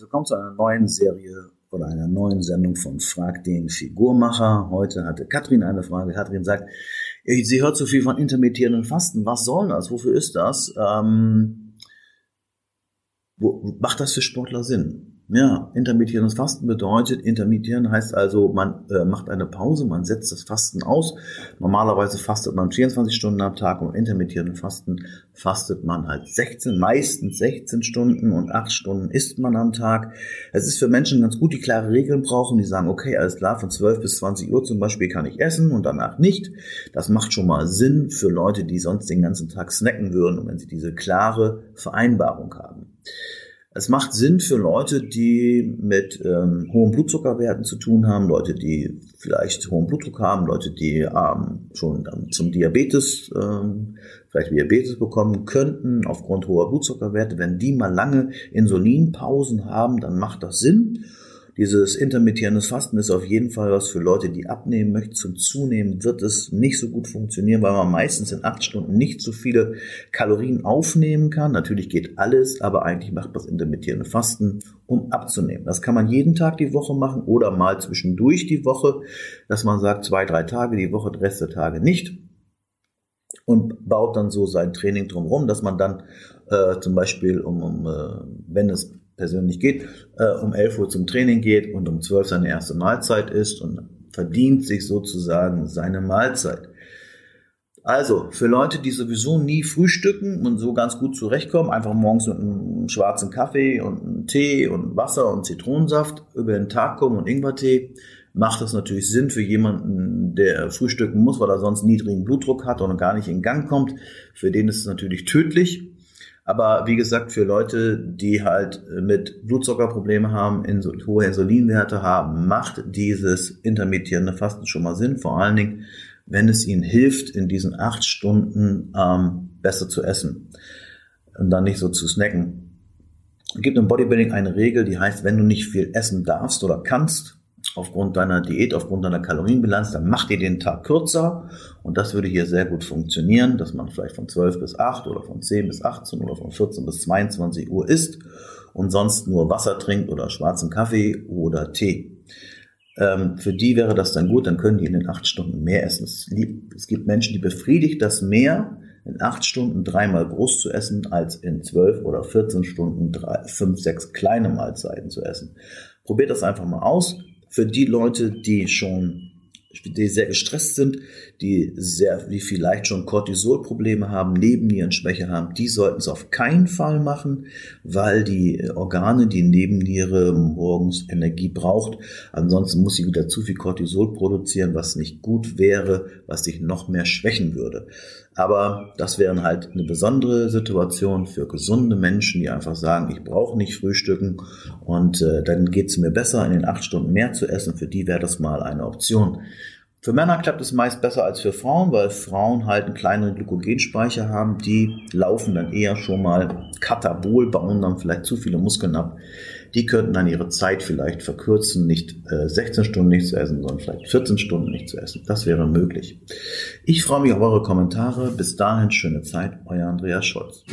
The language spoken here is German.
herzlich willkommen zu einer neuen Serie oder einer neuen Sendung von Frag den Figurmacher. Heute hatte Katrin eine Frage. Katrin sagt, sie hört so viel von intermittierenden Fasten. Was soll das? Wofür ist das? Ähm, wo, macht das für Sportler Sinn? Ja, intermittierendes Fasten bedeutet, intermittieren heißt also, man äh, macht eine Pause, man setzt das Fasten aus. Normalerweise fastet man 24 Stunden am Tag und intermittierenden Fasten fastet man halt 16, meistens 16 Stunden und 8 Stunden isst man am Tag. Es ist für Menschen ganz gut, die klare Regeln brauchen, die sagen, okay, alles klar, von 12 bis 20 Uhr zum Beispiel kann ich essen und danach nicht. Das macht schon mal Sinn für Leute, die sonst den ganzen Tag snacken würden, wenn sie diese klare Vereinbarung haben. Es macht Sinn für Leute, die mit ähm, hohen Blutzuckerwerten zu tun haben, Leute, die vielleicht hohen Blutdruck haben, Leute, die ähm, schon ähm, zum Diabetes, ähm, vielleicht Diabetes bekommen könnten aufgrund hoher Blutzuckerwerte. Wenn die mal lange Insulinpausen haben, dann macht das Sinn. Dieses intermittierendes Fasten ist auf jeden Fall was für Leute, die abnehmen möchten. Zum Zunehmen wird es nicht so gut funktionieren, weil man meistens in acht Stunden nicht so viele Kalorien aufnehmen kann. Natürlich geht alles, aber eigentlich macht man das intermittierende Fasten, um abzunehmen. Das kann man jeden Tag die Woche machen oder mal zwischendurch die Woche, dass man sagt, zwei, drei Tage die Woche, der Rest der Tage nicht und baut dann so sein Training drumherum, dass man dann äh, zum Beispiel, um, um äh, wenn es persönlich geht, äh, um 11 Uhr zum Training geht und um 12 seine erste Mahlzeit isst und verdient sich sozusagen seine Mahlzeit. Also, für Leute, die sowieso nie frühstücken und so ganz gut zurechtkommen, einfach morgens mit einem schwarzen Kaffee und einem Tee und Wasser und Zitronensaft über den Tag kommen und Ingwertee, macht das natürlich Sinn für jemanden, der frühstücken muss, weil er sonst niedrigen Blutdruck hat und gar nicht in Gang kommt. Für den ist es natürlich tödlich. Aber wie gesagt, für Leute, die halt mit Blutzuckerprobleme haben, hohe Insulinwerte haben, macht dieses intermittierende Fasten schon mal Sinn. Vor allen Dingen, wenn es ihnen hilft, in diesen acht Stunden ähm, besser zu essen und dann nicht so zu snacken. Es gibt im Bodybuilding eine Regel, die heißt, wenn du nicht viel essen darfst oder kannst, aufgrund deiner Diät, aufgrund deiner Kalorienbilanz, dann mach dir den Tag kürzer und das würde hier sehr gut funktionieren, dass man vielleicht von 12 bis 8 oder von 10 bis 18 oder von 14 bis 22 Uhr isst und sonst nur Wasser trinkt oder schwarzen Kaffee oder Tee. Ähm, für die wäre das dann gut, dann können die in den 8 Stunden mehr essen. Es, es gibt Menschen, die befriedigt das mehr, in 8 Stunden dreimal groß zu essen, als in 12 oder 14 Stunden drei, 5, 6 kleine Mahlzeiten zu essen. Probiert das einfach mal aus für die Leute, die schon die sehr gestresst sind, die sehr, die vielleicht schon Cortisolprobleme haben, Nebennierenschwäche haben, die sollten es auf keinen Fall machen, weil die Organe, die Nebenniere morgens Energie braucht. Ansonsten muss sie wieder zu viel Cortisol produzieren, was nicht gut wäre, was sich noch mehr schwächen würde. Aber das wäre halt eine besondere Situation für gesunde Menschen, die einfach sagen, ich brauche nicht frühstücken und äh, dann geht es mir besser, in den acht Stunden mehr zu essen. Für die wäre das mal eine Option. Für Männer klappt es meist besser als für Frauen, weil Frauen halt einen kleineren Glykogenspeicher haben. Die laufen dann eher schon mal katabol, bauen dann vielleicht zu viele Muskeln ab. Die könnten dann ihre Zeit vielleicht verkürzen, nicht äh, 16 Stunden nicht zu essen, sondern vielleicht 14 Stunden nicht zu essen. Das wäre möglich. Ich freue mich auf eure Kommentare. Bis dahin schöne Zeit, euer Andreas Scholz.